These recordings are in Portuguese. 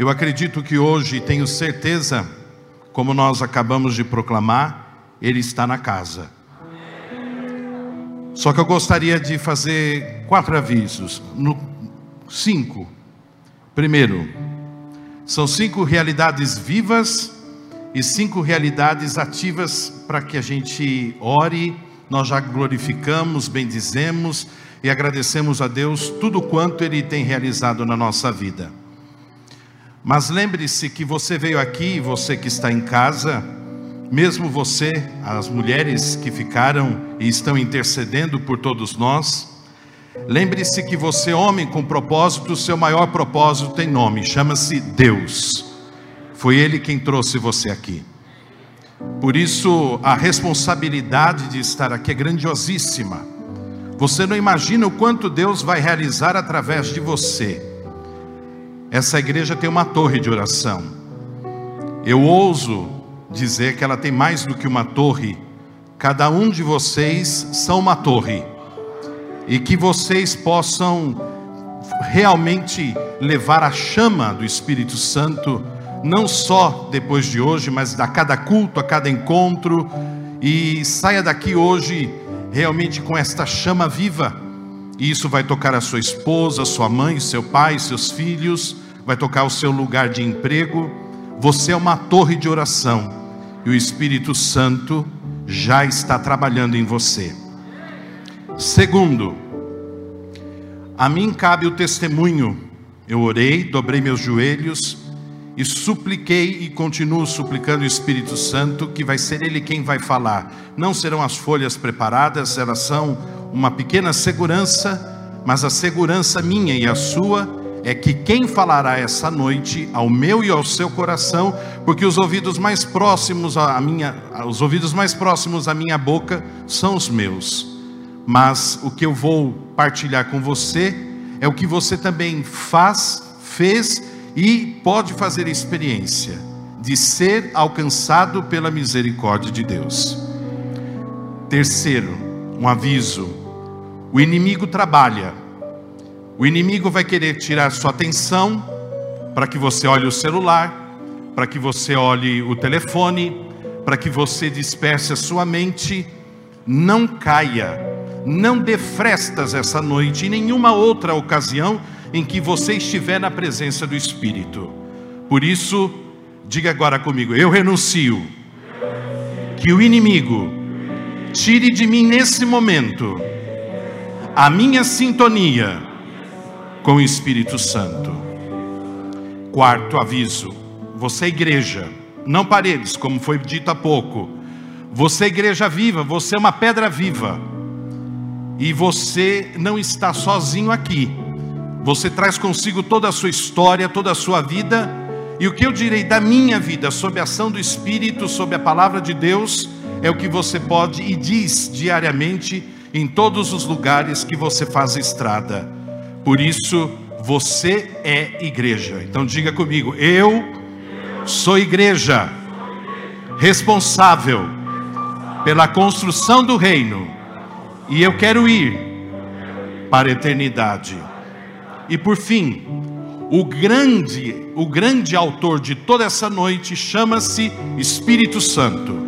Eu acredito que hoje, tenho certeza, como nós acabamos de proclamar, Ele está na casa. Só que eu gostaria de fazer quatro avisos. No, cinco. Primeiro, são cinco realidades vivas e cinco realidades ativas para que a gente ore. Nós já glorificamos, bendizemos e agradecemos a Deus tudo quanto Ele tem realizado na nossa vida. Mas lembre-se que você veio aqui, você que está em casa, mesmo você, as mulheres que ficaram e estão intercedendo por todos nós, lembre-se que você, homem com propósito, o seu maior propósito tem nome, chama-se Deus. Foi Ele quem trouxe você aqui. Por isso, a responsabilidade de estar aqui é grandiosíssima. Você não imagina o quanto Deus vai realizar através de você. Essa igreja tem uma torre de oração. Eu ouso dizer que ela tem mais do que uma torre. Cada um de vocês são uma torre. E que vocês possam realmente levar a chama do Espírito Santo, não só depois de hoje, mas a cada culto, a cada encontro, e saia daqui hoje realmente com esta chama viva e isso vai tocar a sua esposa, sua mãe, seu pai, seus filhos, vai tocar o seu lugar de emprego. Você é uma torre de oração e o Espírito Santo já está trabalhando em você. Segundo, a mim cabe o testemunho. Eu orei, dobrei meus joelhos e supliquei e continuo suplicando o Espírito Santo, que vai ser Ele quem vai falar. Não serão as folhas preparadas, elas são uma pequena segurança, mas a segurança minha e a sua é que quem falará essa noite ao meu e ao seu coração, porque os ouvidos mais próximos à minha, os ouvidos mais próximos à minha boca são os meus. Mas o que eu vou partilhar com você é o que você também faz, fez e pode fazer experiência de ser alcançado pela misericórdia de Deus. Terceiro, um aviso o inimigo trabalha. O inimigo vai querer tirar sua atenção para que você olhe o celular, para que você olhe o telefone, para que você disperse a sua mente. Não caia, não dê frestas essa noite em nenhuma outra ocasião em que você estiver na presença do Espírito. Por isso, diga agora comigo: eu renuncio. Que o inimigo tire de mim nesse momento a minha sintonia com o Espírito Santo. Quarto aviso: você igreja, não paredes, como foi dito há pouco. Você igreja viva, você é uma pedra viva. E você não está sozinho aqui. Você traz consigo toda a sua história, toda a sua vida. E o que eu direi da minha vida, sob a ação do Espírito, sob a palavra de Deus, é o que você pode e diz diariamente em todos os lugares que você faz estrada. Por isso, você é igreja. Então diga comigo: eu sou igreja, responsável pela construção do reino, e eu quero ir para a eternidade. E por fim, o grande, o grande autor de toda essa noite chama-se Espírito Santo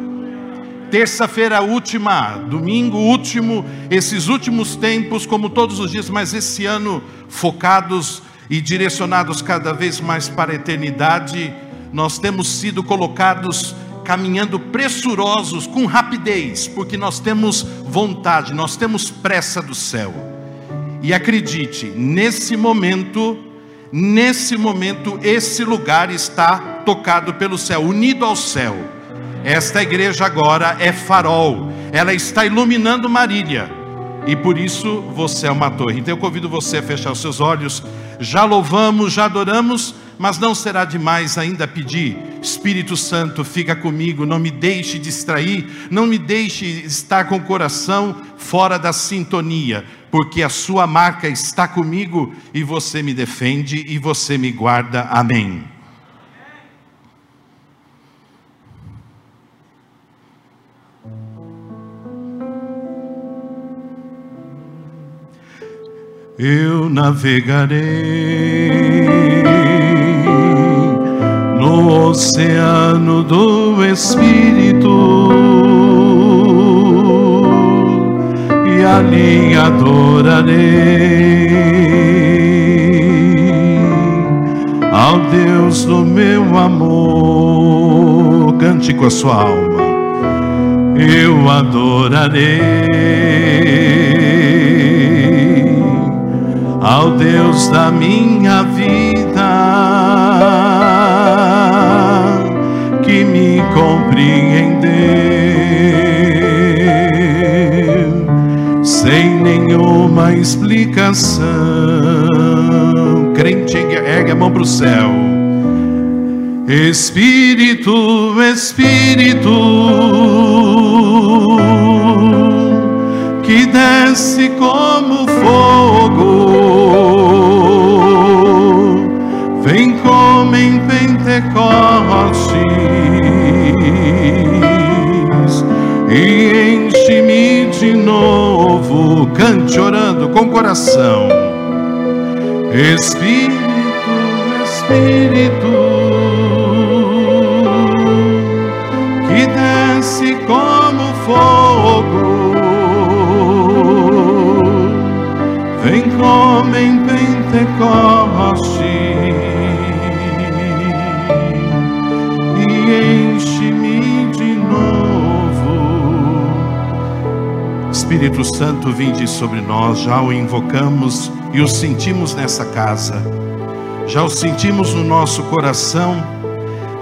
terça-feira última, domingo último, esses últimos tempos, como todos os dias, mas esse ano focados e direcionados cada vez mais para a eternidade, nós temos sido colocados caminhando pressurosos, com rapidez, porque nós temos vontade, nós temos pressa do céu. E acredite, nesse momento, nesse momento, esse lugar está tocado pelo céu, unido ao céu. Esta igreja agora é farol, ela está iluminando Marília, e por isso você é uma torre. Então eu convido você a fechar os seus olhos. Já louvamos, já adoramos, mas não será demais ainda pedir: Espírito Santo, fica comigo, não me deixe distrair, não me deixe estar com o coração fora da sintonia, porque a sua marca está comigo e você me defende e você me guarda. Amém. Eu navegarei no oceano do Espírito e ali adorarei ao Deus do meu amor. Cante com a sua alma, eu adorarei ao Deus da minha vida que me compreendeu sem nenhuma explicação. Crente, ergue a mão para o céu. Espírito, Espírito, que desce como fogo Vem como em Pentecostes e enche-me de novo. Cante orando com coração. Espírito, Espírito, como em Pentecostes Espírito Santo, vinde sobre nós, já o invocamos e o sentimos nessa casa, já o sentimos no nosso coração.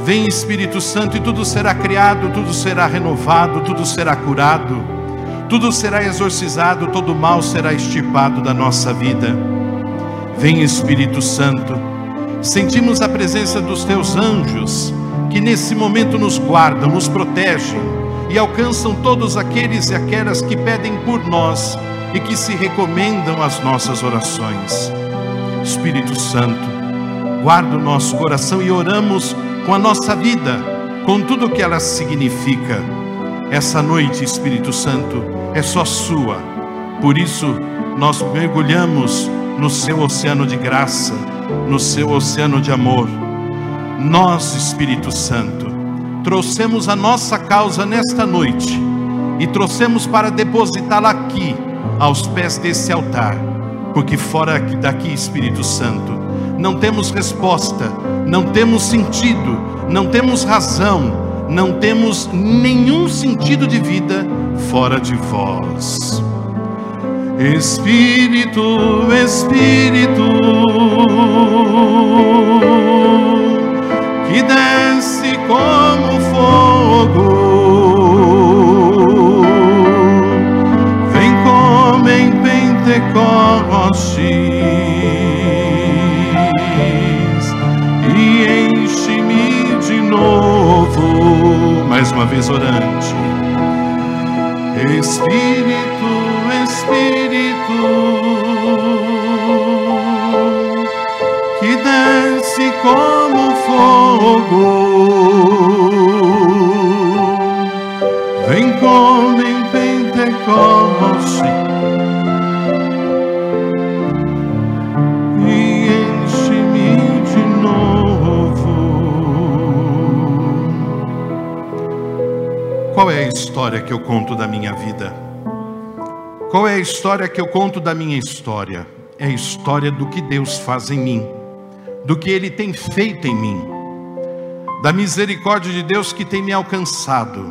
Vem Espírito Santo e tudo será criado, tudo será renovado, tudo será curado, tudo será exorcizado, todo mal será estipado da nossa vida. Vem Espírito Santo, sentimos a presença dos teus anjos que nesse momento nos guardam, nos protegem e alcançam todos aqueles e aquelas que pedem por nós e que se recomendam às nossas orações. Espírito Santo, guarda o nosso coração e oramos com a nossa vida, com tudo o que ela significa. Essa noite, Espírito Santo, é só sua. Por isso, nós mergulhamos no seu oceano de graça, no seu oceano de amor. Nós, Espírito Santo, trouxemos a nossa causa nesta noite e trouxemos para depositá-la aqui, aos pés desse altar, porque fora daqui, Espírito Santo, não temos resposta, não temos sentido, não temos razão, não temos nenhum sentido de vida fora de vós. Espírito, Espírito, que desce como fogo, vem como em Pentecostes uma vez orante, Espírito, Espírito, que desce como fogo. Vem como em Pentecoste Qual é a história que eu conto da minha vida? Qual é a história que eu conto da minha história? É a história do que Deus faz em mim, do que Ele tem feito em mim, da misericórdia de Deus que tem me alcançado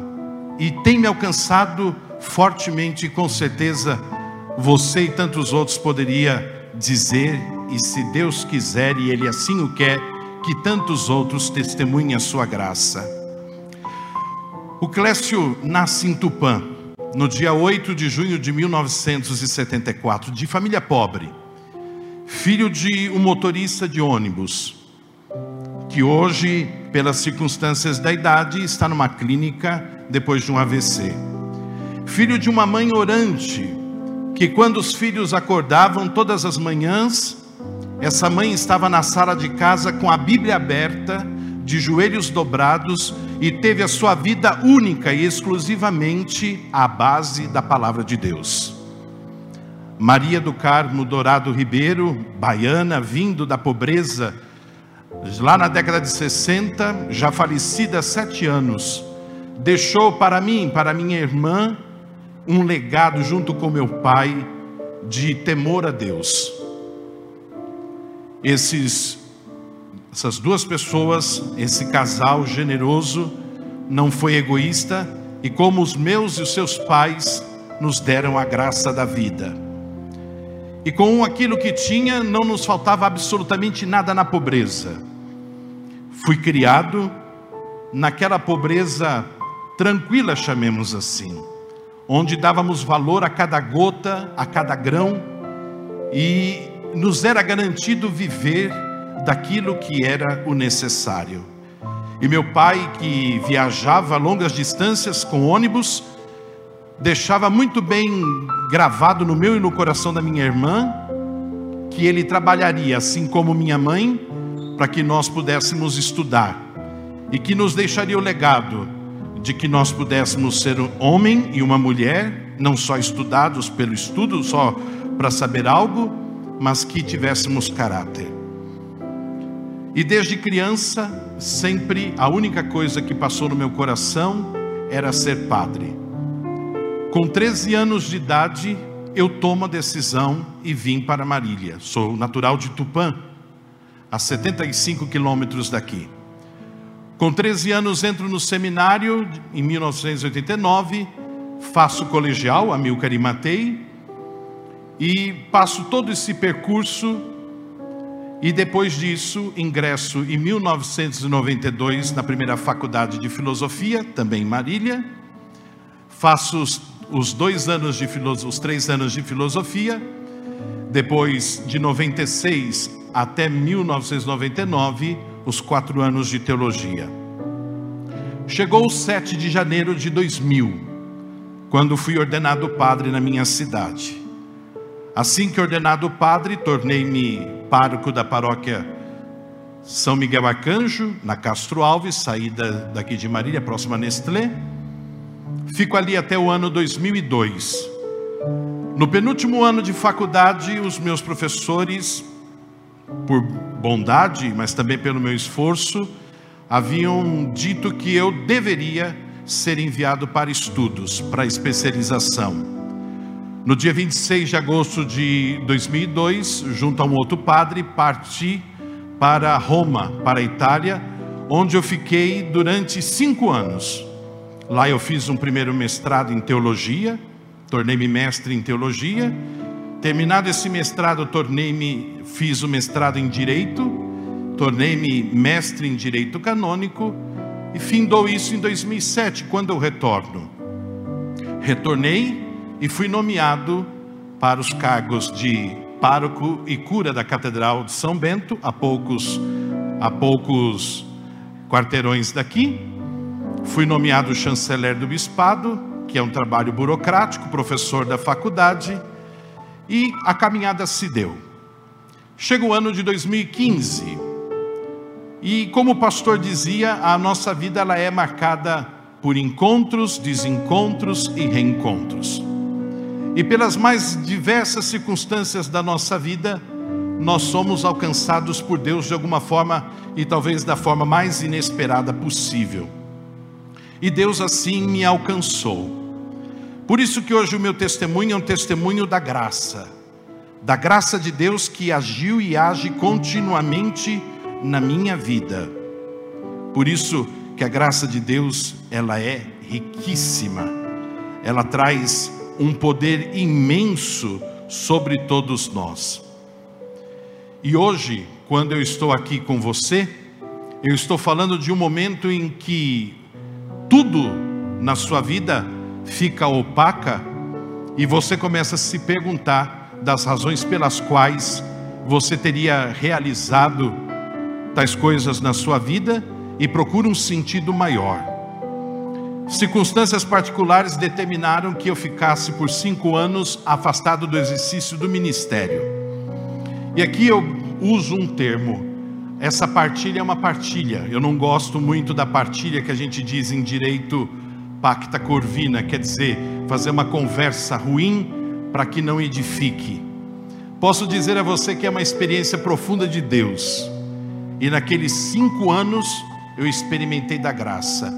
e tem me alcançado fortemente, e com certeza você e tantos outros poderia dizer, e se Deus quiser e Ele assim o quer, que tantos outros testemunhem a sua graça. O Clécio nasce em Tupã, no dia 8 de junho de 1974, de família pobre, filho de um motorista de ônibus, que hoje, pelas circunstâncias da idade, está numa clínica depois de um AVC. Filho de uma mãe orante, que quando os filhos acordavam todas as manhãs, essa mãe estava na sala de casa com a Bíblia aberta, de joelhos dobrados, e teve a sua vida única e exclusivamente à base da palavra de Deus. Maria do Carmo Dourado Ribeiro, baiana, vindo da pobreza lá na década de 60, já falecida há sete anos, deixou para mim, para minha irmã, um legado junto com meu pai de temor a Deus. Esses, essas duas pessoas, esse casal generoso, não foi egoísta e, como os meus e os seus pais, nos deram a graça da vida. E com aquilo que tinha, não nos faltava absolutamente nada na pobreza. Fui criado naquela pobreza tranquila, chamemos assim, onde dávamos valor a cada gota, a cada grão, e nos era garantido viver daquilo que era o necessário. E meu pai, que viajava longas distâncias com ônibus, deixava muito bem gravado no meu e no coração da minha irmã que ele trabalharia, assim como minha mãe, para que nós pudéssemos estudar e que nos deixaria o legado de que nós pudéssemos ser um homem e uma mulher, não só estudados pelo estudo, só para saber algo, mas que tivéssemos caráter. E desde criança, sempre a única coisa que passou no meu coração era ser padre. Com 13 anos de idade, eu tomo a decisão e vim para Marília. Sou natural de Tupã, a 75 quilômetros daqui. Com 13 anos entro no seminário, em 1989, faço colegial, Amilcar e Matei, e passo todo esse percurso e depois disso ingresso em 1992 na primeira faculdade de filosofia, também em Marília. Faço os dois anos de os três anos de filosofia, depois de 96 até 1999, os quatro anos de teologia. Chegou o 7 de janeiro de 2000, quando fui ordenado padre na minha cidade. Assim que ordenado padre, tornei-me pároco da paróquia São Miguel Arcanjo, na Castro Alves, saída daqui de Marília, próxima a Nestlé Fico ali até o ano 2002. No penúltimo ano de faculdade, os meus professores, por bondade, mas também pelo meu esforço, haviam dito que eu deveria ser enviado para estudos, para especialização. No dia 26 de agosto de 2002, junto a um outro padre, parti para Roma, para a Itália, onde eu fiquei durante cinco anos. Lá eu fiz um primeiro mestrado em teologia, tornei-me mestre em teologia. Terminado esse mestrado, tornei-me, fiz o mestrado em direito, tornei-me mestre em direito canônico e findou isso em 2007, quando eu retorno. Retornei e fui nomeado para os cargos de pároco e cura da Catedral de São Bento, a poucos a poucos quarteirões daqui. Fui nomeado chanceler do bispado, que é um trabalho burocrático, professor da faculdade, e a caminhada se deu. Chega o ano de 2015, e como o pastor dizia, a nossa vida ela é marcada por encontros, desencontros e reencontros. E pelas mais diversas circunstâncias da nossa vida, nós somos alcançados por Deus de alguma forma e talvez da forma mais inesperada possível e Deus assim me alcançou. Por isso que hoje o meu testemunho é um testemunho da graça, da graça de Deus que agiu e age continuamente na minha vida. Por isso que a graça de Deus, ela é riquíssima. Ela traz um poder imenso sobre todos nós. E hoje, quando eu estou aqui com você, eu estou falando de um momento em que tudo na sua vida fica opaca e você começa a se perguntar das razões pelas quais você teria realizado tais coisas na sua vida e procura um sentido maior. Circunstâncias particulares determinaram que eu ficasse por cinco anos afastado do exercício do ministério. E aqui eu uso um termo essa partilha é uma partilha. Eu não gosto muito da partilha que a gente diz em direito pacta corvina, quer dizer, fazer uma conversa ruim para que não edifique. Posso dizer a você que é uma experiência profunda de Deus, E naqueles cinco anos eu experimentei da graça.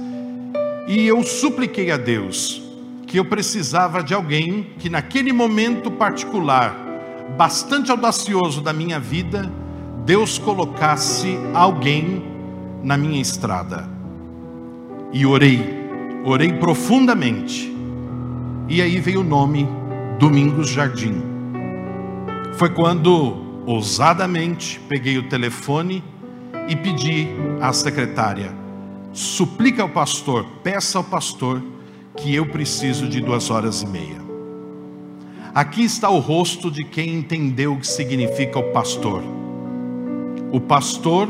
E eu supliquei a Deus que eu precisava de alguém que naquele momento particular, bastante audacioso da minha vida, Deus colocasse alguém na minha estrada. E orei, orei profundamente. E aí veio o nome Domingos Jardim. Foi quando, ousadamente, peguei o telefone e pedi à secretária: suplica ao pastor, peça ao pastor que eu preciso de duas horas e meia. Aqui está o rosto de quem entendeu o que significa o pastor. O pastor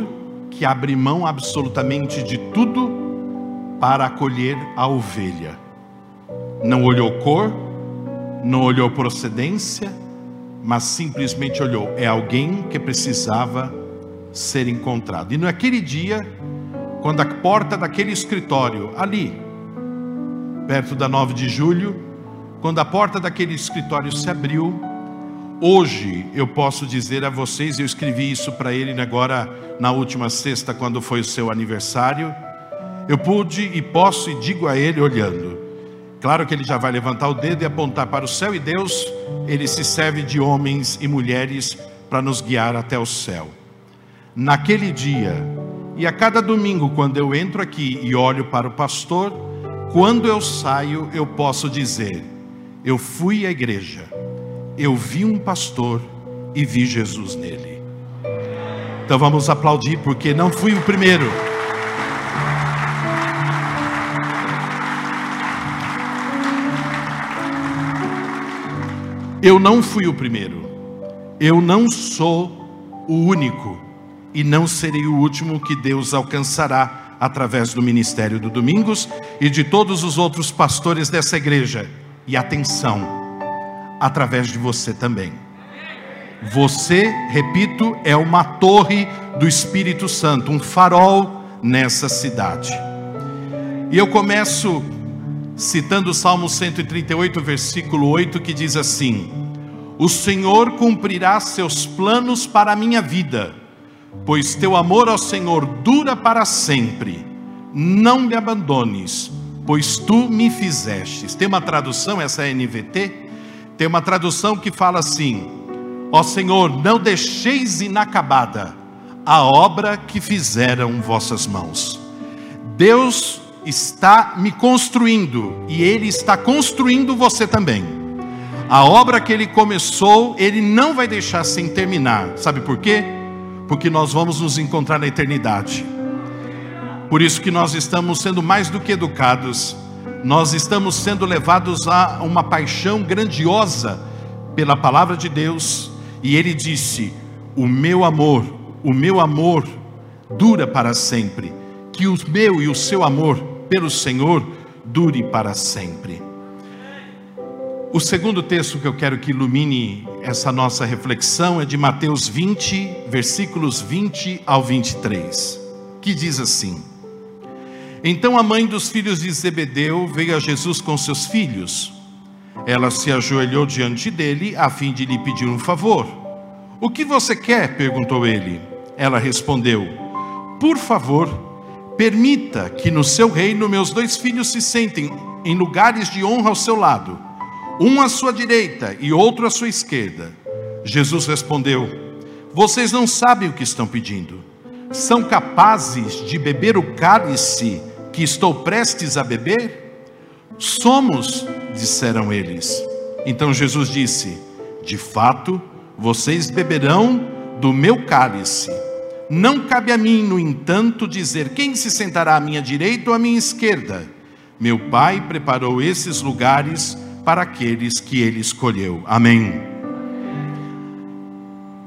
que abre mão absolutamente de tudo para acolher a ovelha. Não olhou cor, não olhou procedência, mas simplesmente olhou. É alguém que precisava ser encontrado. E naquele dia, quando a porta daquele escritório, ali, perto da 9 de julho, quando a porta daquele escritório se abriu, hoje eu posso dizer a vocês, eu escrevi isso para ele agora na última sexta, quando foi o seu aniversário, eu pude e posso e digo a ele olhando. Claro que ele já vai levantar o dedo e apontar para o céu, e Deus, ele se serve de homens e mulheres para nos guiar até o céu naquele dia, e a cada domingo, quando eu entro aqui e olho para o pastor, quando eu saio, eu posso dizer: eu fui à igreja, eu vi um pastor e vi Jesus nele. Então vamos aplaudir, porque não fui o primeiro. Eu não fui o primeiro, eu não sou o único e não serei o último que Deus alcançará através do ministério do Domingos e de todos os outros pastores dessa igreja. E atenção, através de você também. Você, repito, é uma torre do Espírito Santo, um farol nessa cidade. E eu começo citando o Salmo 138, versículo 8, que diz assim: O Senhor cumprirá seus planos para a minha vida pois teu amor ao Senhor dura para sempre. Não me abandones, pois tu me fizestes. Tem uma tradução, essa é NVT, tem uma tradução que fala assim: Ó Senhor, não deixeis inacabada a obra que fizeram vossas mãos. Deus está me construindo e Ele está construindo você também. A obra que Ele começou, Ele não vai deixar sem terminar. Sabe por quê? Porque nós vamos nos encontrar na eternidade. Por isso que nós estamos sendo mais do que educados, nós estamos sendo levados a uma paixão grandiosa pela palavra de Deus, e ele disse: "O meu amor, o meu amor dura para sempre, que o meu e o seu amor pelo Senhor dure para sempre." O segundo texto que eu quero que ilumine essa nossa reflexão é de Mateus 20, versículos 20 ao 23, que diz assim: Então a mãe dos filhos de Zebedeu veio a Jesus com seus filhos. Ela se ajoelhou diante dele a fim de lhe pedir um favor. O que você quer? perguntou ele. Ela respondeu: Por favor, permita que no seu reino meus dois filhos se sentem em lugares de honra ao seu lado um à sua direita e outro à sua esquerda. Jesus respondeu: Vocês não sabem o que estão pedindo. São capazes de beber o cálice que estou prestes a beber? Somos, disseram eles. Então Jesus disse: De fato, vocês beberão do meu cálice. Não cabe a mim, no entanto, dizer quem se sentará à minha direita ou à minha esquerda. Meu Pai preparou esses lugares para aqueles que ele escolheu. Amém.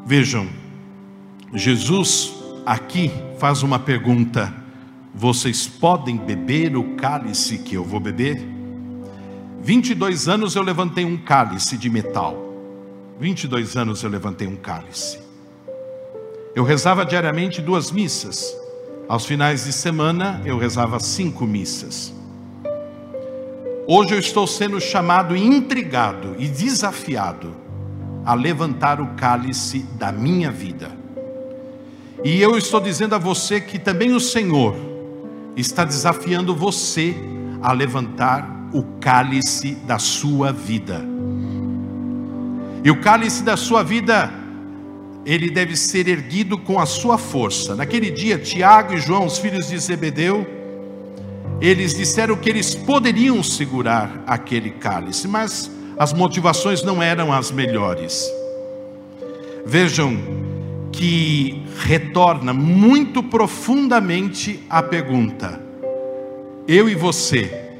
Vejam, Jesus aqui faz uma pergunta: vocês podem beber o cálice que eu vou beber? 22 anos eu levantei um cálice de metal. 22 anos eu levantei um cálice. Eu rezava diariamente duas missas. Aos finais de semana eu rezava cinco missas. Hoje eu estou sendo chamado intrigado e desafiado a levantar o cálice da minha vida. E eu estou dizendo a você que também o Senhor está desafiando você a levantar o cálice da sua vida. E o cálice da sua vida, ele deve ser erguido com a sua força. Naquele dia, Tiago e João, os filhos de Zebedeu, eles disseram que eles poderiam segurar aquele cálice, mas as motivações não eram as melhores. Vejam que retorna muito profundamente a pergunta: eu e você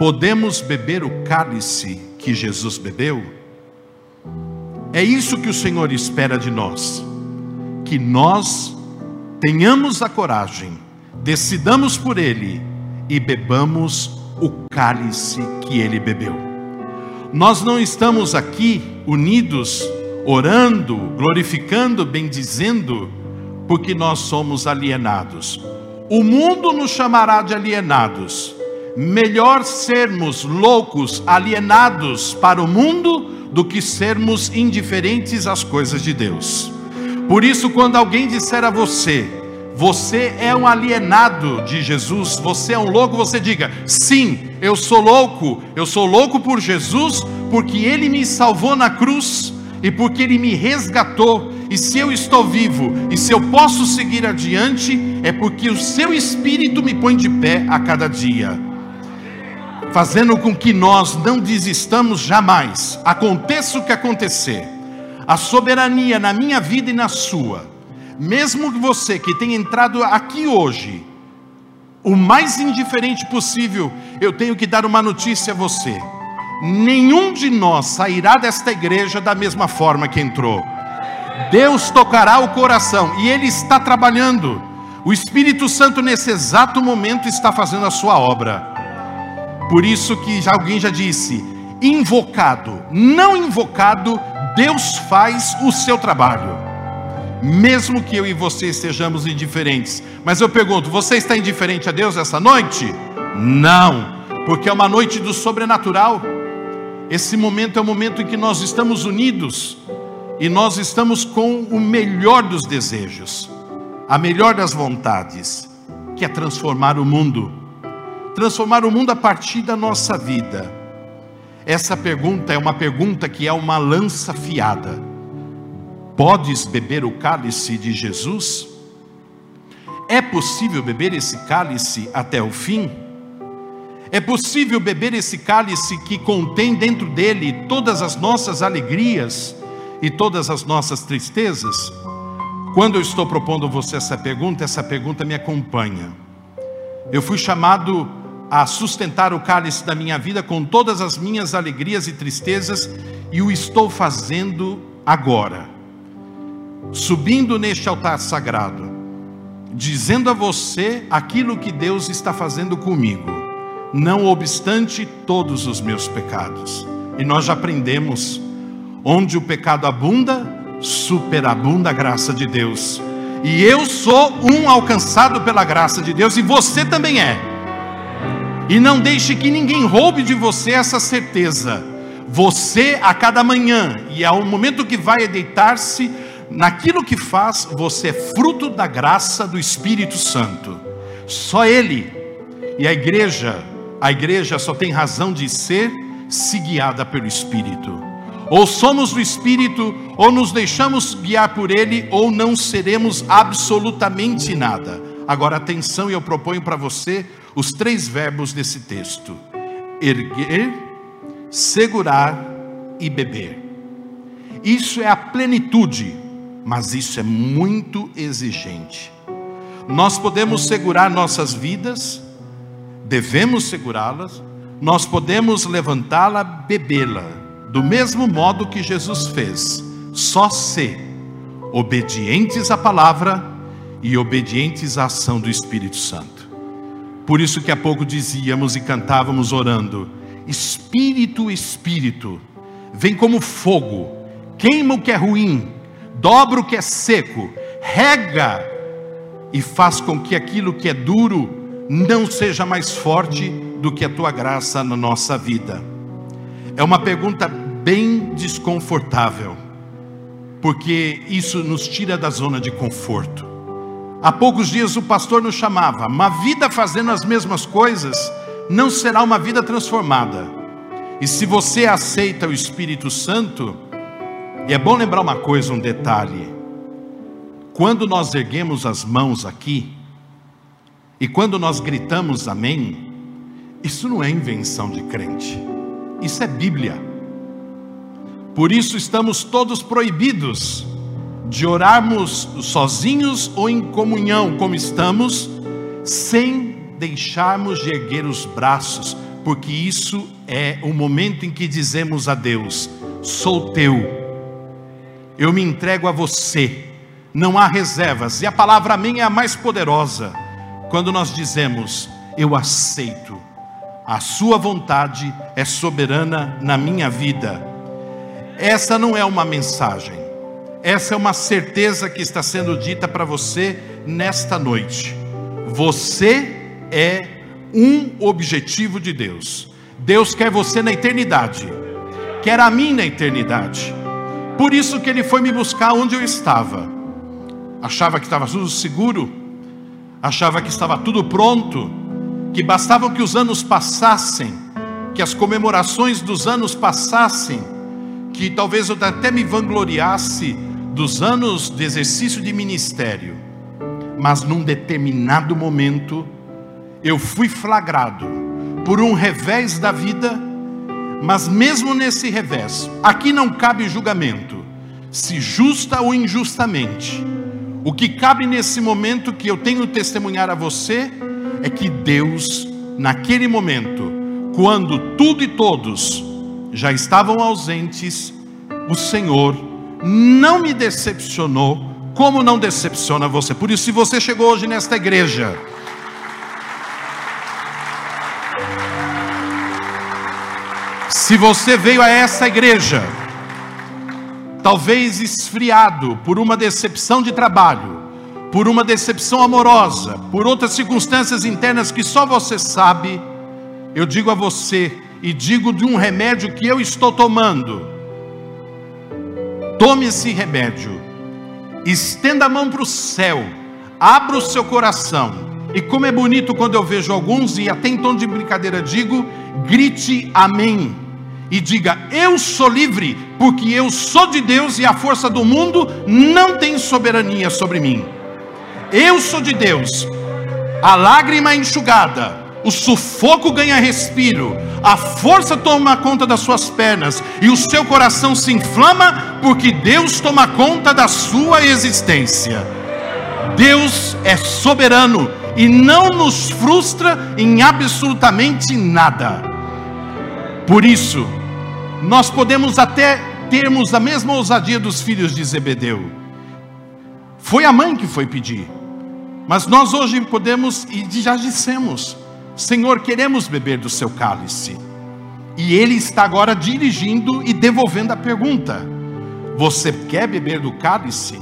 podemos beber o cálice que Jesus bebeu? É isso que o Senhor espera de nós, que nós tenhamos a coragem, decidamos por Ele e bebamos o cálice que Ele bebeu. Nós não estamos aqui unidos, orando, glorificando, bendizendo, porque nós somos alienados. O mundo nos chamará de alienados. Melhor sermos loucos, alienados para o mundo, do que sermos indiferentes às coisas de Deus. Por isso, quando alguém disser a você, você é um alienado de Jesus, você é um louco, você diga: sim, eu sou louco, eu sou louco por Jesus, porque Ele me salvou na cruz e porque Ele me resgatou. E se eu estou vivo e se eu posso seguir adiante, é porque o Seu Espírito me põe de pé a cada dia, fazendo com que nós não desistamos jamais, aconteça o que acontecer, a soberania na minha vida e na sua mesmo você que tenha entrado aqui hoje, o mais indiferente possível, eu tenho que dar uma notícia a você: nenhum de nós sairá desta igreja da mesma forma que entrou. Deus tocará o coração e Ele está trabalhando. O Espírito Santo, nesse exato momento, está fazendo a sua obra. Por isso que já, alguém já disse: invocado, não invocado, Deus faz o seu trabalho mesmo que eu e você estejamos indiferentes. Mas eu pergunto: você está indiferente a Deus essa noite? Não, porque é uma noite do sobrenatural. Esse momento é o momento em que nós estamos unidos e nós estamos com o melhor dos desejos, a melhor das vontades, que é transformar o mundo. Transformar o mundo a partir da nossa vida. Essa pergunta é uma pergunta que é uma lança fiada Podes beber o cálice de Jesus? É possível beber esse cálice até o fim? É possível beber esse cálice que contém dentro dele todas as nossas alegrias e todas as nossas tristezas? Quando eu estou propondo a você essa pergunta, essa pergunta me acompanha. Eu fui chamado a sustentar o cálice da minha vida com todas as minhas alegrias e tristezas e o estou fazendo agora subindo neste altar sagrado, dizendo a você aquilo que Deus está fazendo comigo, não obstante todos os meus pecados. E nós já aprendemos: onde o pecado abunda, superabunda a graça de Deus. E eu sou um alcançado pela graça de Deus, e você também é. E não deixe que ninguém roube de você essa certeza. Você, a cada manhã, e ao momento que vai deitar-se, naquilo que faz, você é fruto da graça do Espírito Santo. Só Ele. E a igreja, a igreja só tem razão de ser se guiada pelo Espírito. Ou somos do Espírito, ou nos deixamos guiar por Ele, ou não seremos absolutamente nada. Agora, atenção, eu proponho para você os três verbos desse texto: erguer, segurar e beber. Isso é a plenitude mas isso é muito exigente. Nós podemos segurar nossas vidas, devemos segurá-las, nós podemos levantá-la, bebê-la, do mesmo modo que Jesus fez, só se obedientes à palavra e obedientes à ação do Espírito Santo. Por isso que há pouco dizíamos e cantávamos orando: Espírito, Espírito, vem como fogo, queima o que é ruim, dobra o que é seco, rega e faz com que aquilo que é duro não seja mais forte do que a tua graça na nossa vida. É uma pergunta bem desconfortável, porque isso nos tira da zona de conforto. Há poucos dias o pastor nos chamava, uma vida fazendo as mesmas coisas não será uma vida transformada. E se você aceita o Espírito Santo, e é bom lembrar uma coisa, um detalhe. Quando nós erguemos as mãos aqui, e quando nós gritamos amém, isso não é invenção de crente, isso é Bíblia. Por isso estamos todos proibidos de orarmos sozinhos ou em comunhão, como estamos, sem deixarmos de erguer os braços, porque isso é o momento em que dizemos a Deus: sou teu, eu me entrego a você, não há reservas, e a palavra amém é a mais poderosa, quando nós dizemos: eu aceito, a Sua vontade é soberana na minha vida. Essa não é uma mensagem, essa é uma certeza que está sendo dita para você nesta noite. Você é um objetivo de Deus. Deus quer você na eternidade, quer a mim na eternidade. Por isso que ele foi me buscar onde eu estava. Achava que estava tudo seguro, achava que estava tudo pronto, que bastava que os anos passassem, que as comemorações dos anos passassem, que talvez eu até me vangloriasse dos anos de exercício de ministério, mas num determinado momento eu fui flagrado por um revés da vida, mas mesmo nesse revés, aqui não cabe julgamento, se justa ou injustamente. O que cabe nesse momento que eu tenho testemunhar a você é que Deus, naquele momento, quando tudo e todos já estavam ausentes, o Senhor não me decepcionou, como não decepciona você. Por isso, se você chegou hoje nesta igreja, Se você veio a essa igreja, talvez esfriado por uma decepção de trabalho, por uma decepção amorosa, por outras circunstâncias internas que só você sabe, eu digo a você e digo de um remédio que eu estou tomando. Tome esse remédio, estenda a mão para o céu, abra o seu coração. E como é bonito quando eu vejo alguns, e até em tom de brincadeira digo, grite amém e diga: Eu sou livre, porque eu sou de Deus e a força do mundo não tem soberania sobre mim. Eu sou de Deus. A lágrima é enxugada, o sufoco ganha respiro, a força toma conta das suas pernas e o seu coração se inflama porque Deus toma conta da sua existência. Deus é soberano e não nos frustra em absolutamente nada. Por isso, nós podemos até termos a mesma ousadia dos filhos de Zebedeu. Foi a mãe que foi pedir. Mas nós hoje podemos e já dissemos: Senhor, queremos beber do seu cálice. E ele está agora dirigindo e devolvendo a pergunta: Você quer beber do cálice?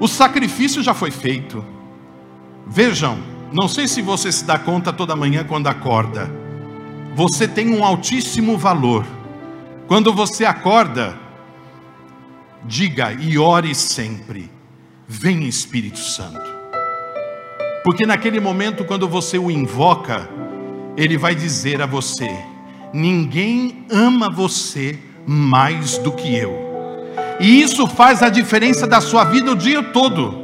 O sacrifício já foi feito. Vejam, não sei se você se dá conta toda manhã quando acorda. Você tem um altíssimo valor quando você acorda, diga e ore sempre: Vem Espírito Santo. Porque naquele momento, quando você o invoca, ele vai dizer a você: Ninguém ama você mais do que eu. E isso faz a diferença da sua vida o dia todo.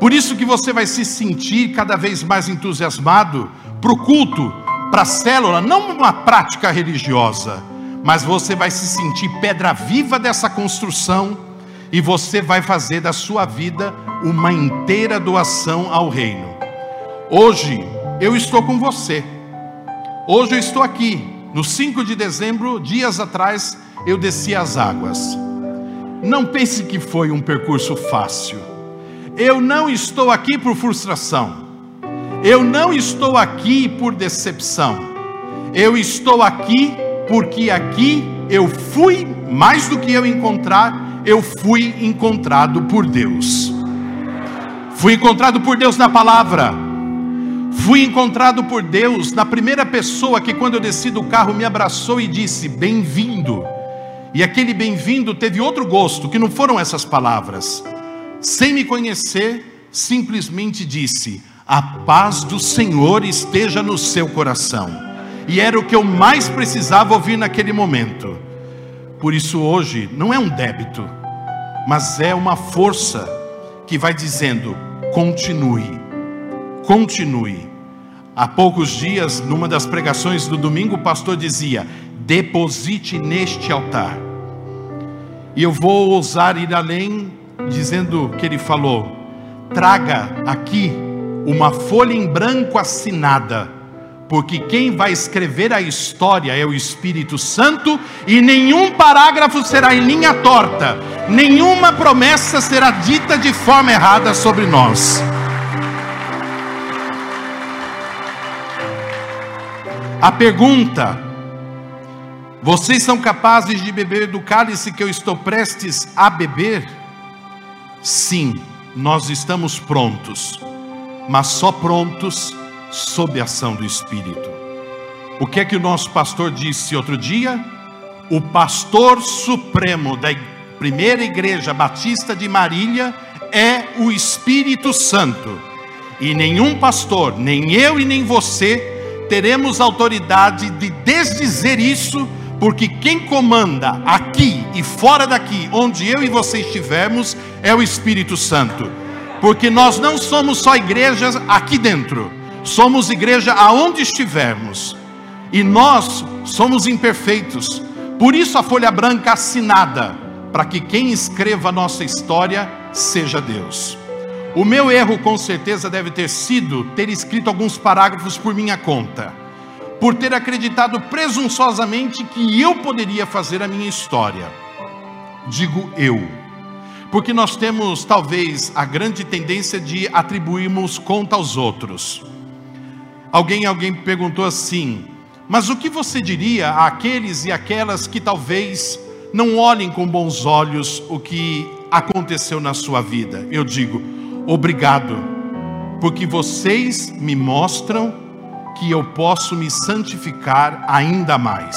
Por isso que você vai se sentir cada vez mais entusiasmado para o culto, para a célula, não uma prática religiosa mas você vai se sentir pedra viva dessa construção e você vai fazer da sua vida uma inteira doação ao reino. Hoje eu estou com você. Hoje eu estou aqui. No 5 de dezembro, dias atrás, eu desci as águas. Não pense que foi um percurso fácil. Eu não estou aqui por frustração. Eu não estou aqui por decepção. Eu estou aqui porque aqui eu fui, mais do que eu encontrar, eu fui encontrado por Deus. Fui encontrado por Deus na palavra. Fui encontrado por Deus na primeira pessoa que, quando eu desci do carro, me abraçou e disse: Bem-vindo. E aquele bem-vindo teve outro gosto, que não foram essas palavras. Sem me conhecer, simplesmente disse: A paz do Senhor esteja no seu coração. E era o que eu mais precisava ouvir naquele momento. Por isso, hoje, não é um débito, mas é uma força que vai dizendo: continue, continue. Há poucos dias, numa das pregações do domingo, o pastor dizia: deposite neste altar. E eu vou ousar ir além, dizendo que ele falou: traga aqui uma folha em branco assinada, porque quem vai escrever a história é o Espírito Santo, e nenhum parágrafo será em linha torta, nenhuma promessa será dita de forma errada sobre nós. A pergunta: Vocês são capazes de beber do cálice que eu estou prestes a beber? Sim, nós estamos prontos, mas só prontos sob a ação do Espírito. O que é que o nosso pastor disse outro dia? O pastor supremo da primeira igreja batista de Marília é o Espírito Santo. E nenhum pastor, nem eu e nem você, teremos autoridade de desdizer isso, porque quem comanda aqui e fora daqui, onde eu e você estivermos, é o Espírito Santo. Porque nós não somos só igrejas aqui dentro, somos igreja aonde estivermos. E nós somos imperfeitos. Por isso a folha branca assinada, para que quem escreva a nossa história seja Deus. O meu erro, com certeza, deve ter sido ter escrito alguns parágrafos por minha conta, por ter acreditado presunçosamente que eu poderia fazer a minha história. Digo eu, porque nós temos talvez a grande tendência de atribuirmos conta aos outros. Alguém, alguém perguntou assim: mas o que você diria àqueles e aquelas que talvez não olhem com bons olhos o que aconteceu na sua vida? Eu digo, Obrigado, porque vocês me mostram que eu posso me santificar ainda mais.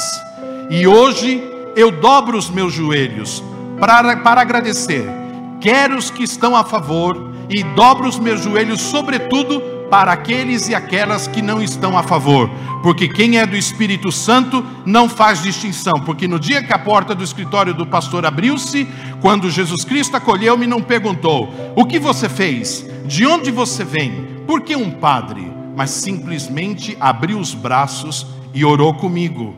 E hoje eu dobro os meus joelhos para, para agradecer, quer os que estão a favor, e dobro os meus joelhos, sobretudo, para aqueles e aquelas que não estão a favor, porque quem é do Espírito Santo não faz distinção, porque no dia que a porta do escritório do pastor abriu-se, quando Jesus Cristo acolheu-me, não perguntou: O que você fez? De onde você vem? Por que um padre? Mas simplesmente abriu os braços e orou comigo.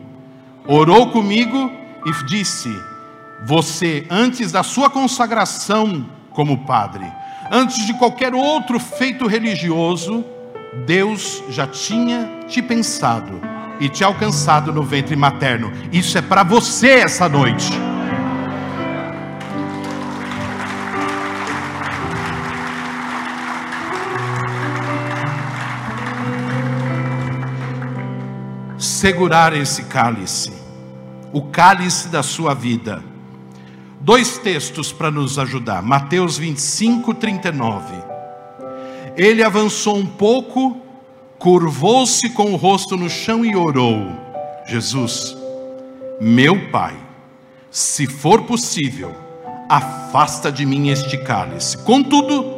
Orou comigo e disse: Você, antes da sua consagração como padre, antes de qualquer outro feito religioso, Deus já tinha te pensado e te alcançado no ventre materno. Isso é para você essa noite. Segurar esse cálice, o cálice da sua vida dois textos para nos ajudar. Mateus 25, 39. Ele avançou um pouco, curvou-se com o rosto no chão e orou: Jesus, meu Pai, se for possível, afasta de mim este cálice. Contudo,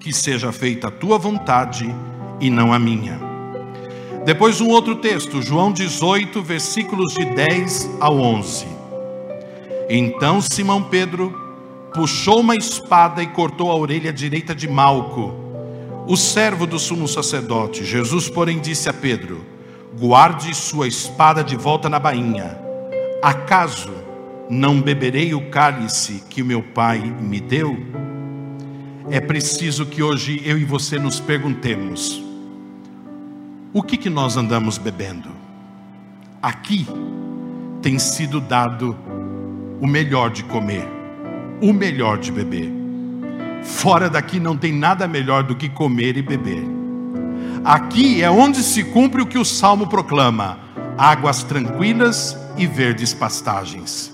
que seja feita a tua vontade e não a minha. Depois um outro texto, João 18, versículos de 10 a 11. Então Simão Pedro puxou uma espada e cortou a orelha direita de Malco, o servo do sumo sacerdote. Jesus, porém, disse a Pedro: Guarde sua espada de volta na bainha. Acaso não beberei o cálice que meu pai me deu? É preciso que hoje eu e você nos perguntemos: o que, que nós andamos bebendo? Aqui tem sido dado o melhor de comer, o melhor de beber. Fora daqui não tem nada melhor do que comer e beber. Aqui é onde se cumpre o que o salmo proclama: águas tranquilas e verdes pastagens.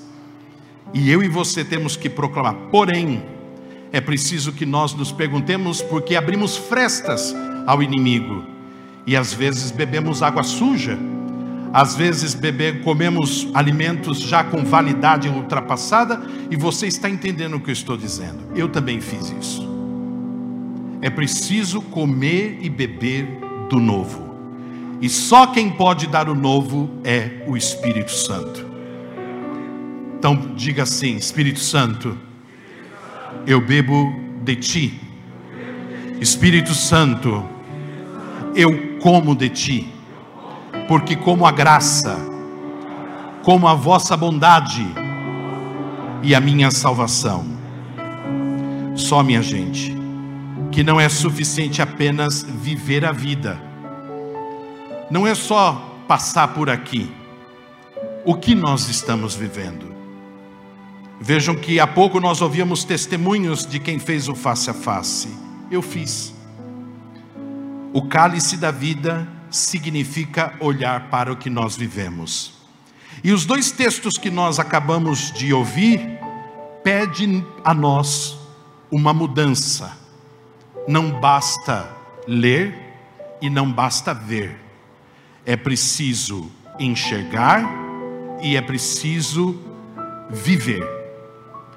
E eu e você temos que proclamar. Porém, é preciso que nós nos perguntemos porque abrimos frestas ao inimigo e às vezes bebemos água suja às vezes beber, comemos alimentos já com validade ultrapassada e você está entendendo o que eu estou dizendo. Eu também fiz isso. é preciso comer e beber do novo. E só quem pode dar o novo é o Espírito Santo. Então diga assim: Espírito Santo, eu bebo de ti. Espírito Santo, eu como de ti, porque como a graça, como a vossa bondade e a minha salvação. Só minha gente, que não é suficiente apenas viver a vida, não é só passar por aqui. O que nós estamos vivendo? Vejam que há pouco nós ouvíamos testemunhos de quem fez o face a face. Eu fiz. O cálice da vida significa olhar para o que nós vivemos. E os dois textos que nós acabamos de ouvir pedem a nós uma mudança. Não basta ler e não basta ver. É preciso enxergar e é preciso viver.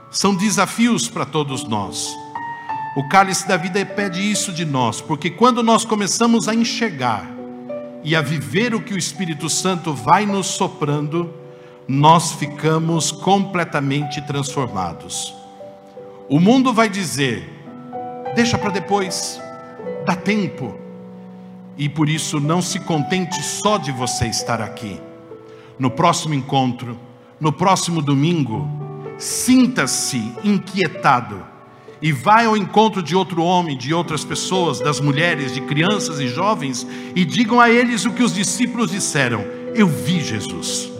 São desafios para todos nós. O cálice da vida pede isso de nós, porque quando nós começamos a enxergar e a viver o que o Espírito Santo vai nos soprando, nós ficamos completamente transformados. O mundo vai dizer: deixa para depois, dá tempo. E por isso não se contente só de você estar aqui. No próximo encontro, no próximo domingo, sinta-se inquietado e vai ao encontro de outro homem, de outras pessoas, das mulheres, de crianças e jovens, e digam a eles o que os discípulos disseram: Eu vi Jesus.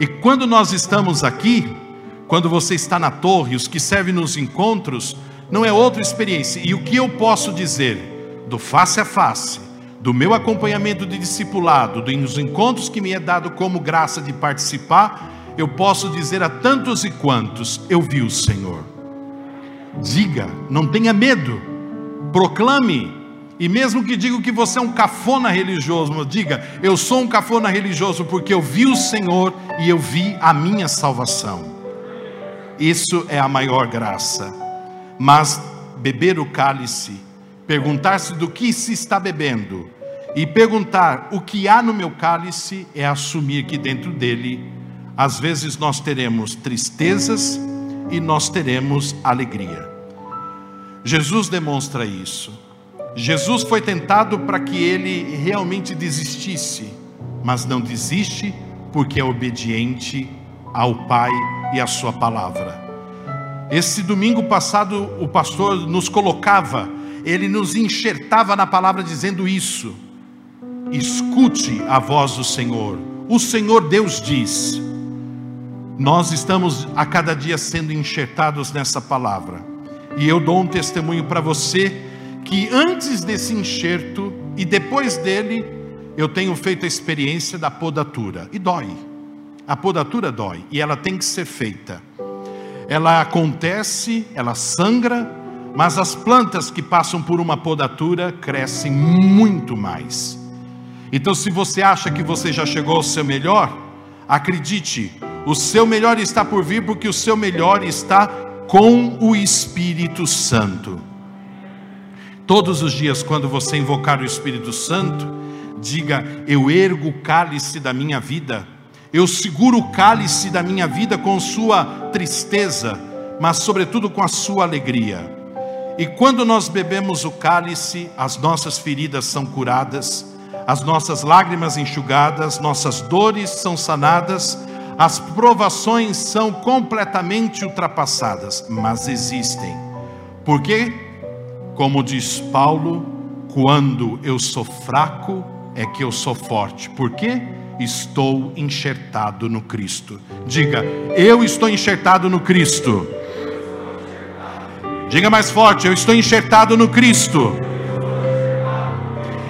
E quando nós estamos aqui, quando você está na torre, os que servem nos encontros, não é outra experiência. E o que eu posso dizer do face a face, do meu acompanhamento de discipulado, dos encontros que me é dado como graça de participar, eu posso dizer a tantos e quantos: Eu vi o Senhor. Diga, não tenha medo, proclame, e mesmo que diga que você é um cafona religioso, diga, eu sou um cafona religioso porque eu vi o Senhor e eu vi a minha salvação. Isso é a maior graça. Mas beber o cálice, perguntar-se do que se está bebendo e perguntar o que há no meu cálice é assumir que dentro dele, às vezes nós teremos tristezas, e nós teremos alegria. Jesus demonstra isso. Jesus foi tentado para que ele realmente desistisse, mas não desiste porque é obediente ao Pai e à Sua palavra. Esse domingo passado, o pastor nos colocava, ele nos enxertava na palavra dizendo isso. Escute a voz do Senhor. O Senhor Deus diz: nós estamos a cada dia sendo enxertados nessa palavra. E eu dou um testemunho para você que antes desse enxerto e depois dele, eu tenho feito a experiência da podatura. E dói. A podatura dói e ela tem que ser feita. Ela acontece, ela sangra, mas as plantas que passam por uma podatura crescem muito mais. Então, se você acha que você já chegou ao seu melhor, acredite, o seu melhor está por vir, porque o seu melhor está com o Espírito Santo. Todos os dias, quando você invocar o Espírito Santo, diga: Eu ergo o cálice da minha vida, eu seguro o cálice da minha vida com sua tristeza, mas sobretudo com a sua alegria. E quando nós bebemos o cálice, as nossas feridas são curadas, as nossas lágrimas enxugadas, nossas dores são sanadas, as provações são completamente ultrapassadas, mas existem. Porque, como diz Paulo, quando eu sou fraco, é que eu sou forte. Por quê? Estou enxertado no Cristo. Diga, eu estou enxertado no Cristo. Diga mais forte, eu estou enxertado no Cristo.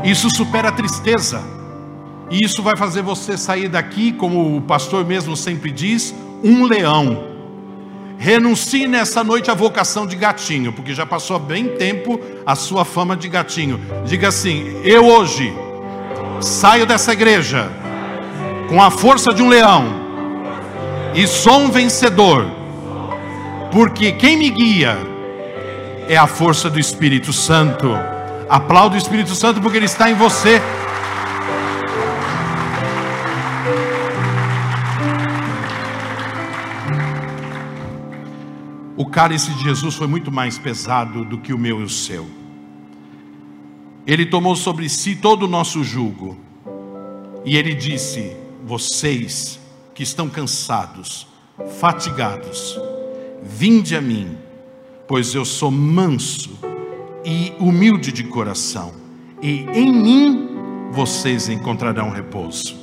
Isso supera a tristeza. E isso vai fazer você sair daqui, como o pastor mesmo sempre diz, um leão. Renuncie nessa noite à vocação de gatinho, porque já passou bem tempo a sua fama de gatinho. Diga assim: Eu hoje saio dessa igreja com a força de um leão e sou um vencedor, porque quem me guia é a força do Espírito Santo. Aplauda o Espírito Santo porque ele está em você. O cálice de Jesus foi muito mais pesado do que o meu e o seu. Ele tomou sobre si todo o nosso jugo. E ele disse: Vocês que estão cansados, fatigados, vinde a mim, pois eu sou manso e humilde de coração, e em mim vocês encontrarão repouso.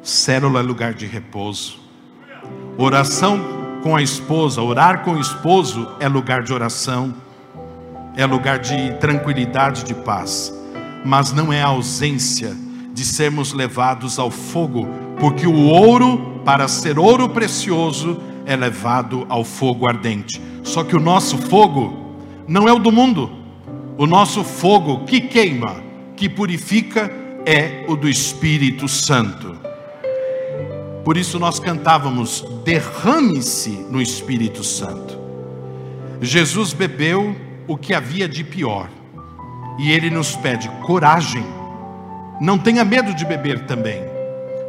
Célula é lugar de repouso. Oração com a esposa, orar com o esposo é lugar de oração, é lugar de tranquilidade, de paz, mas não é a ausência de sermos levados ao fogo, porque o ouro, para ser ouro precioso, é levado ao fogo ardente. Só que o nosso fogo não é o do mundo, o nosso fogo que queima, que purifica, é o do Espírito Santo. Por isso nós cantávamos: derrame-se no Espírito Santo. Jesus bebeu o que havia de pior, e ele nos pede coragem. Não tenha medo de beber também,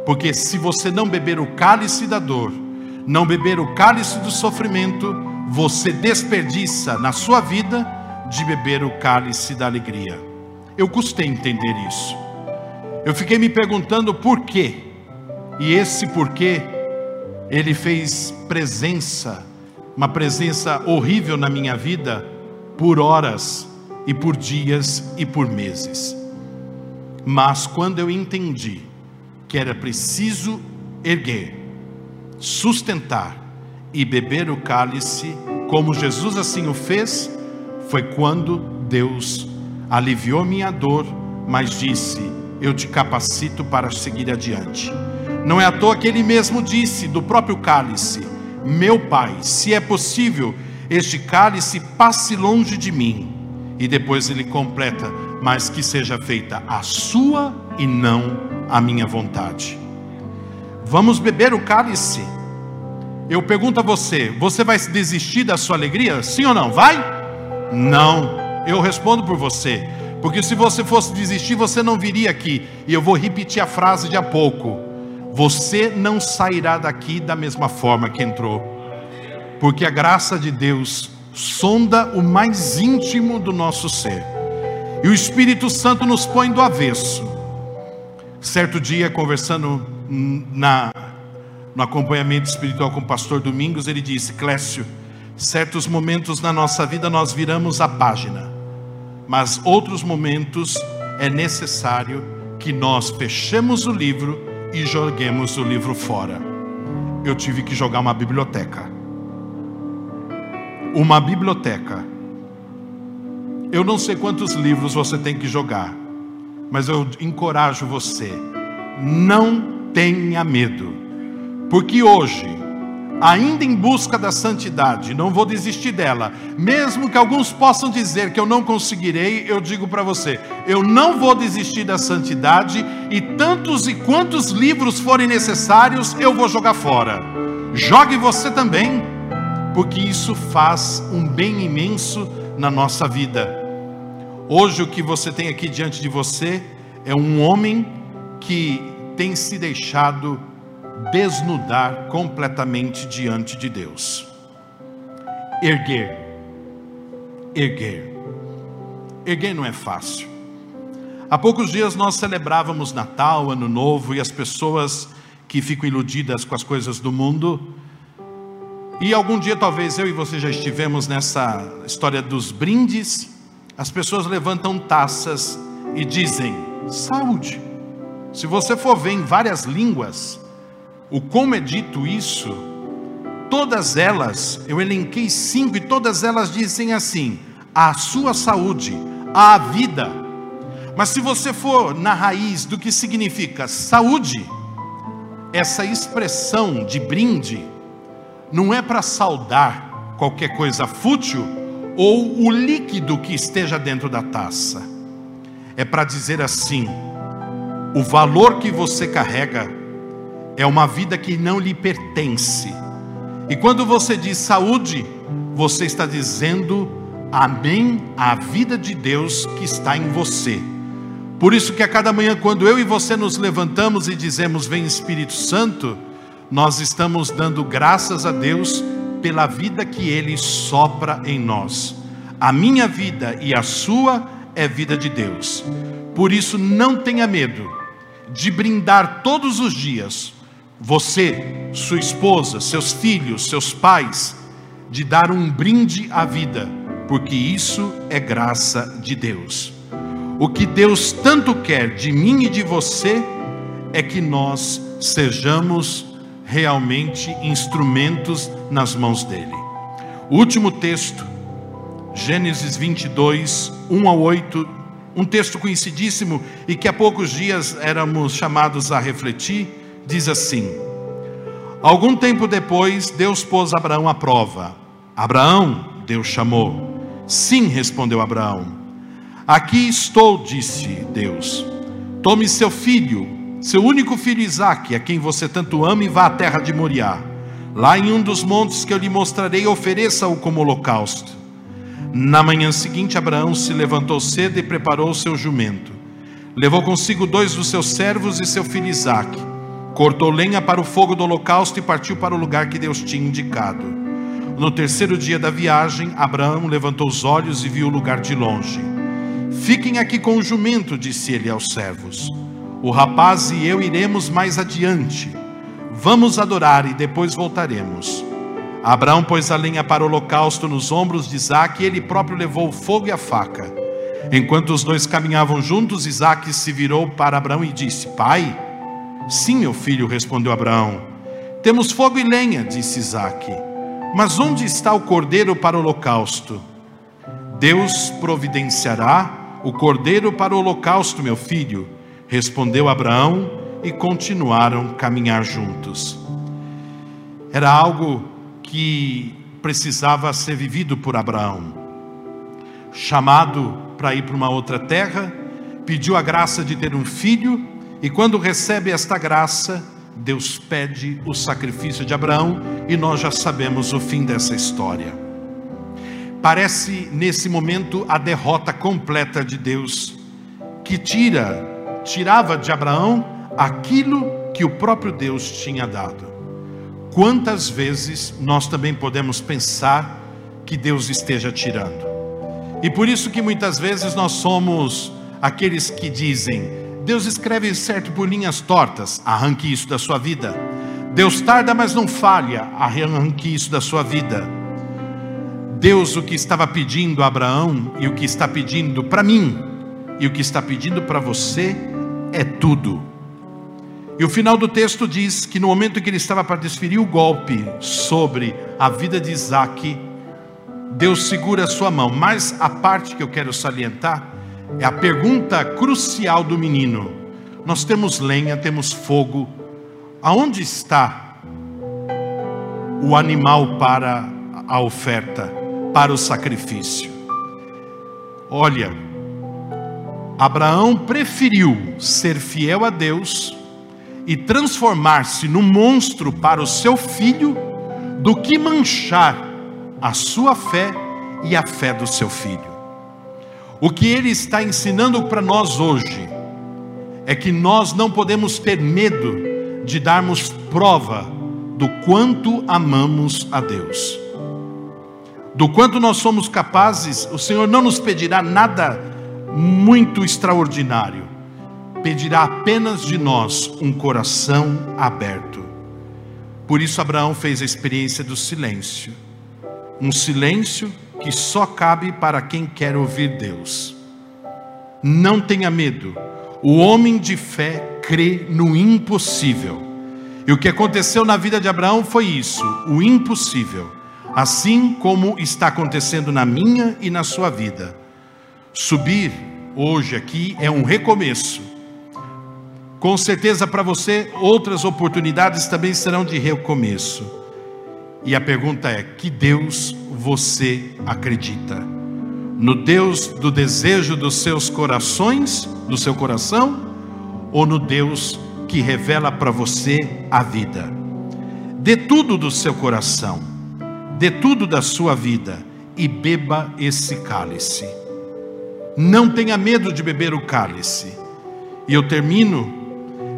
porque se você não beber o cálice da dor, não beber o cálice do sofrimento, você desperdiça na sua vida de beber o cálice da alegria. Eu custei entender isso. Eu fiquei me perguntando por quê. E esse porquê, ele fez presença, uma presença horrível na minha vida, por horas, e por dias e por meses. Mas quando eu entendi que era preciso erguer, sustentar e beber o cálice, como Jesus assim o fez, foi quando Deus aliviou minha dor, mas disse: Eu te capacito para seguir adiante. Não é à toa que ele mesmo disse do próprio cálice: Meu pai, se é possível, este cálice passe longe de mim. E depois ele completa: Mas que seja feita a sua e não a minha vontade. Vamos beber o cálice. Eu pergunto a você: você vai desistir da sua alegria? Sim ou não? Vai? Não. Eu respondo por você. Porque se você fosse desistir, você não viria aqui. E eu vou repetir a frase de há pouco. Você não sairá daqui da mesma forma que entrou, porque a graça de Deus sonda o mais íntimo do nosso ser, e o Espírito Santo nos põe do avesso. Certo dia, conversando na, no acompanhamento espiritual com o pastor Domingos, ele disse: Clécio, certos momentos na nossa vida nós viramos a página, mas outros momentos é necessário que nós fechemos o livro e joguemos o livro fora. Eu tive que jogar uma biblioteca. Uma biblioteca. Eu não sei quantos livros você tem que jogar, mas eu encorajo você, não tenha medo, porque hoje ainda em busca da santidade, não vou desistir dela, mesmo que alguns possam dizer que eu não conseguirei, eu digo para você, eu não vou desistir da santidade e tantos e quantos livros forem necessários, eu vou jogar fora. Jogue você também, porque isso faz um bem imenso na nossa vida. Hoje o que você tem aqui diante de você é um homem que tem se deixado desnudar completamente diante de Deus. Erguer. Erguer. Erguer não é fácil. Há poucos dias nós celebrávamos Natal, Ano Novo e as pessoas que ficam iludidas com as coisas do mundo. E algum dia talvez eu e você já estivemos nessa história dos brindes. As pessoas levantam taças e dizem saúde. Se você for ver em várias línguas, o como é dito isso, todas elas, eu elenquei cinco e todas elas dizem assim: a sua saúde, a vida. Mas se você for na raiz do que significa saúde, essa expressão de brinde não é para saudar qualquer coisa fútil ou o líquido que esteja dentro da taça. É para dizer assim: o valor que você carrega é uma vida que não lhe pertence. E quando você diz saúde, você está dizendo amém à vida de Deus que está em você. Por isso que a cada manhã, quando eu e você nos levantamos e dizemos vem Espírito Santo, nós estamos dando graças a Deus pela vida que Ele sopra em nós. A minha vida e a sua é vida de Deus. Por isso, não tenha medo de brindar todos os dias, você, sua esposa, seus filhos, seus pais, de dar um brinde à vida, porque isso é graça de Deus. O que Deus tanto quer de mim e de você é que nós sejamos realmente instrumentos nas mãos dele. O último texto, Gênesis 22, 1 a 8, um texto conhecidíssimo e que há poucos dias éramos chamados a refletir, diz assim: Algum tempo depois, Deus pôs Abraão à prova. Abraão, Deus chamou. Sim, respondeu Abraão. Aqui estou, disse Deus. Tome seu filho, seu único filho Isaque, a quem você tanto ama, e vá à terra de Moriá. Lá em um dos montes que eu lhe mostrarei, ofereça-o como holocausto. Na manhã seguinte, Abraão se levantou cedo e preparou o seu jumento. Levou consigo dois dos seus servos e seu filho Isaque. Cortou lenha para o fogo do holocausto e partiu para o lugar que Deus tinha indicado. No terceiro dia da viagem, Abraão levantou os olhos e viu o lugar de longe. Fiquem aqui com o jumento, disse ele aos servos. O rapaz e eu iremos mais adiante. Vamos adorar e depois voltaremos. Abraão pôs a lenha para o holocausto nos ombros de Isaac e ele próprio levou o fogo e a faca. Enquanto os dois caminhavam juntos, Isaac se virou para Abraão e disse: Pai? Sim, meu filho, respondeu Abraão. Temos fogo e lenha, disse Isaac. Mas onde está o cordeiro para o holocausto? Deus providenciará o cordeiro para o holocausto, meu filho, respondeu Abraão e continuaram a caminhar juntos. Era algo que precisava ser vivido por Abraão. Chamado para ir para uma outra terra, pediu a graça de ter um filho, e quando recebe esta graça, Deus pede o sacrifício de Abraão, e nós já sabemos o fim dessa história. Parece nesse momento a derrota completa de Deus, que tira, tirava de Abraão aquilo que o próprio Deus tinha dado. Quantas vezes nós também podemos pensar que Deus esteja tirando? E por isso que muitas vezes nós somos aqueles que dizem: Deus escreve certo por linhas tortas, arranque isso da sua vida. Deus tarda, mas não falha, arranque isso da sua vida. Deus o que estava pedindo a Abraão e o que está pedindo para mim e o que está pedindo para você é tudo. E o final do texto diz que no momento em que ele estava para desferir o golpe sobre a vida de Isaac, Deus segura a sua mão. Mas a parte que eu quero salientar é a pergunta crucial do menino. Nós temos lenha, temos fogo. Aonde está o animal para a oferta, para o sacrifício? Olha, Abraão preferiu ser fiel a Deus e transformar-se num monstro para o seu filho, do que manchar a sua fé e a fé do seu filho. O que ele está ensinando para nós hoje é que nós não podemos ter medo de darmos prova do quanto amamos a Deus. Do quanto nós somos capazes, o Senhor não nos pedirá nada muito extraordinário pedirá apenas de nós um coração aberto. Por isso, Abraão fez a experiência do silêncio, um silêncio que só cabe para quem quer ouvir Deus. Não tenha medo, o homem de fé crê no impossível. E o que aconteceu na vida de Abraão foi isso, o impossível, assim como está acontecendo na minha e na sua vida. Subir hoje aqui é um recomeço com certeza para você outras oportunidades também serão de recomeço. E a pergunta é: que Deus você acredita? No Deus do desejo dos seus corações, do seu coração, ou no Deus que revela para você a vida? Dê tudo do seu coração. de tudo da sua vida e beba esse cálice. Não tenha medo de beber o cálice. E eu termino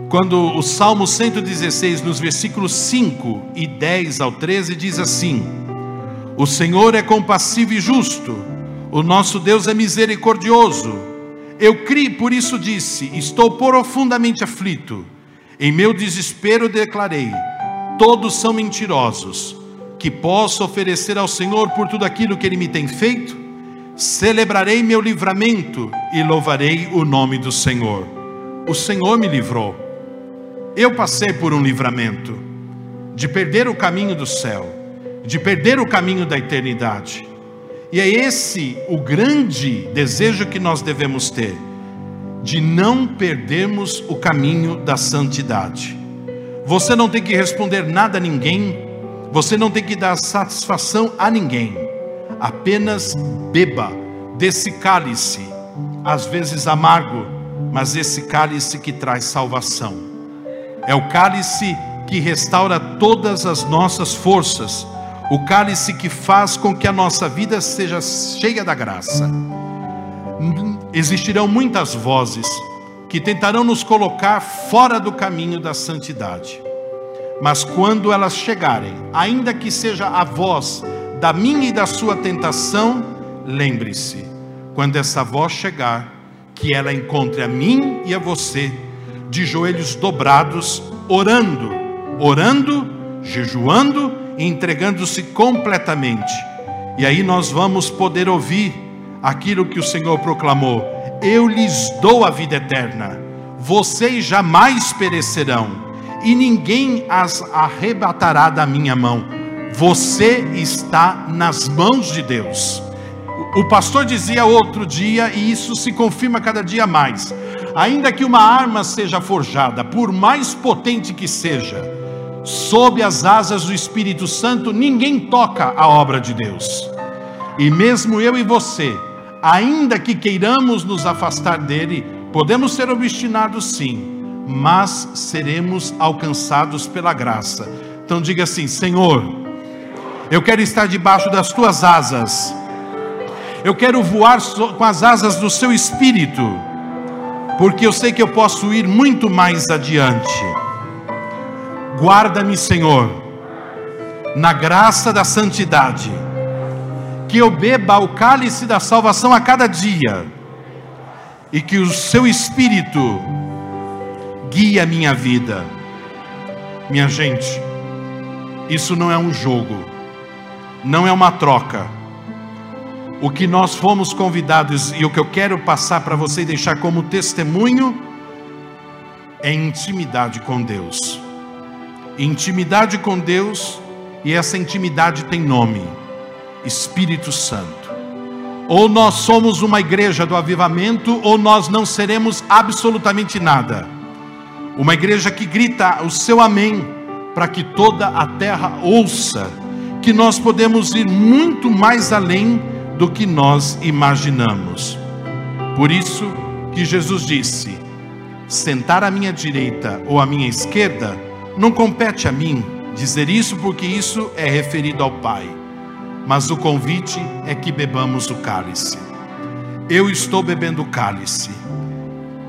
quando o Salmo 116, nos versículos 5 e 10 ao 13, diz assim: O Senhor é compassivo e justo, o nosso Deus é misericordioso. Eu criei, por isso disse: Estou profundamente aflito. Em meu desespero declarei: Todos são mentirosos. Que posso oferecer ao Senhor por tudo aquilo que Ele me tem feito? Celebrarei meu livramento e louvarei o nome do Senhor. O Senhor me livrou. Eu passei por um livramento de perder o caminho do céu, de perder o caminho da eternidade. E é esse o grande desejo que nós devemos ter, de não perdermos o caminho da santidade. Você não tem que responder nada a ninguém, você não tem que dar satisfação a ninguém, apenas beba desse cálice, às vezes amargo, mas esse cálice que traz salvação. É o cálice que restaura todas as nossas forças, o cálice que faz com que a nossa vida seja cheia da graça. Existirão muitas vozes que tentarão nos colocar fora do caminho da santidade. Mas quando elas chegarem, ainda que seja a voz da minha e da sua tentação, lembre-se, quando essa voz chegar, que ela encontre a mim e a você de joelhos dobrados, orando, orando, jejuando e entregando-se completamente. E aí nós vamos poder ouvir aquilo que o Senhor proclamou: Eu lhes dou a vida eterna, vocês jamais perecerão, e ninguém as arrebatará da minha mão. Você está nas mãos de Deus. O pastor dizia outro dia, e isso se confirma cada dia mais: ainda que uma arma seja forjada, por mais potente que seja, sob as asas do Espírito Santo, ninguém toca a obra de Deus. E mesmo eu e você, ainda que queiramos nos afastar dele, podemos ser obstinados sim, mas seremos alcançados pela graça. Então diga assim: Senhor, eu quero estar debaixo das tuas asas, eu quero voar com as asas do seu espírito porque eu sei que eu posso ir muito mais adiante. Guarda-me, Senhor, na graça da santidade, que eu beba o cálice da salvação a cada dia, e que o seu Espírito guie a minha vida. Minha gente, isso não é um jogo, não é uma troca o que nós fomos convidados e o que eu quero passar para você e deixar como testemunho é intimidade com Deus. Intimidade com Deus, e essa intimidade tem nome: Espírito Santo. Ou nós somos uma igreja do avivamento, ou nós não seremos absolutamente nada. Uma igreja que grita o seu amém, para que toda a terra ouça, que nós podemos ir muito mais além do que nós imaginamos. Por isso que Jesus disse: sentar à minha direita ou à minha esquerda não compete a mim dizer isso, porque isso é referido ao Pai. Mas o convite é que bebamos o cálice. Eu estou bebendo o cálice.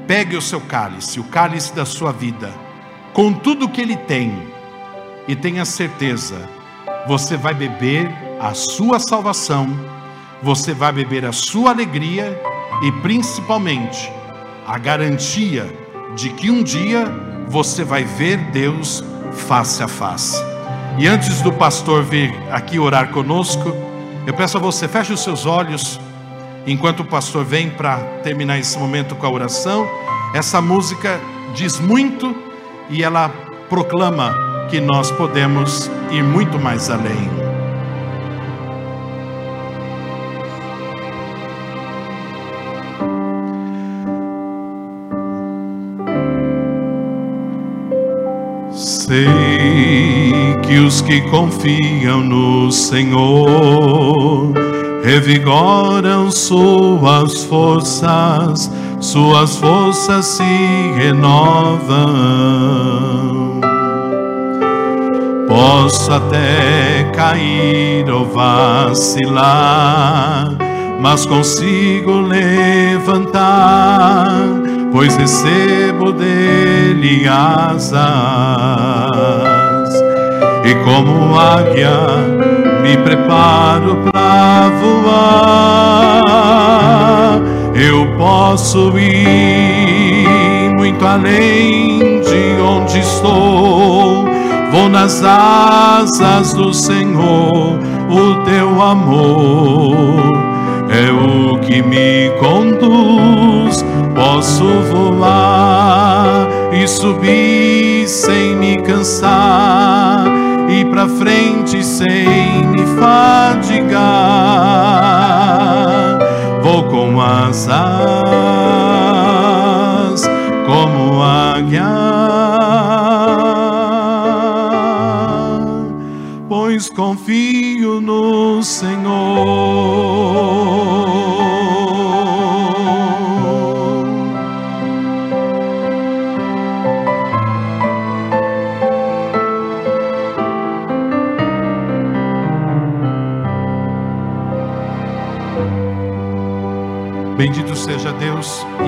Pegue o seu cálice, o cálice da sua vida, com tudo que ele tem, e tenha certeza, você vai beber a sua salvação você vai beber a sua alegria e principalmente a garantia de que um dia você vai ver Deus face a face. E antes do pastor vir aqui orar conosco, eu peço a você, feche os seus olhos, enquanto o pastor vem para terminar esse momento com a oração. Essa música diz muito e ela proclama que nós podemos ir muito mais além. Sei que os que confiam no Senhor revigoram suas forças, suas forças se renovam. Posso até cair ou vacilar, mas consigo levantar, pois recebo dele asas. E como águia me preparo para voar, eu posso ir muito além de onde estou. Vou nas asas do Senhor, o teu amor é o que me conduz. Posso voar e subir sem me cansar, e para frente sem me fadigar. Vou com asas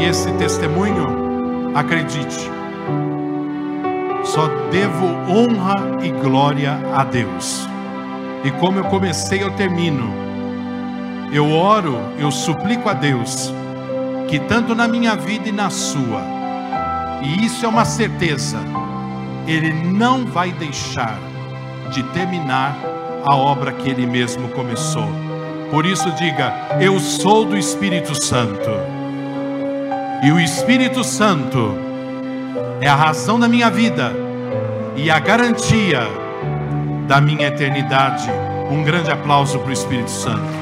esse testemunho, acredite, só devo honra e glória a Deus. E como eu comecei, eu termino. Eu oro, eu suplico a Deus que tanto na minha vida e na sua, e isso é uma certeza, Ele não vai deixar de terminar a obra que Ele mesmo começou. Por isso, diga: Eu sou do Espírito Santo, e o Espírito Santo é a razão da minha vida e a garantia da minha eternidade. Um grande aplauso para o Espírito Santo.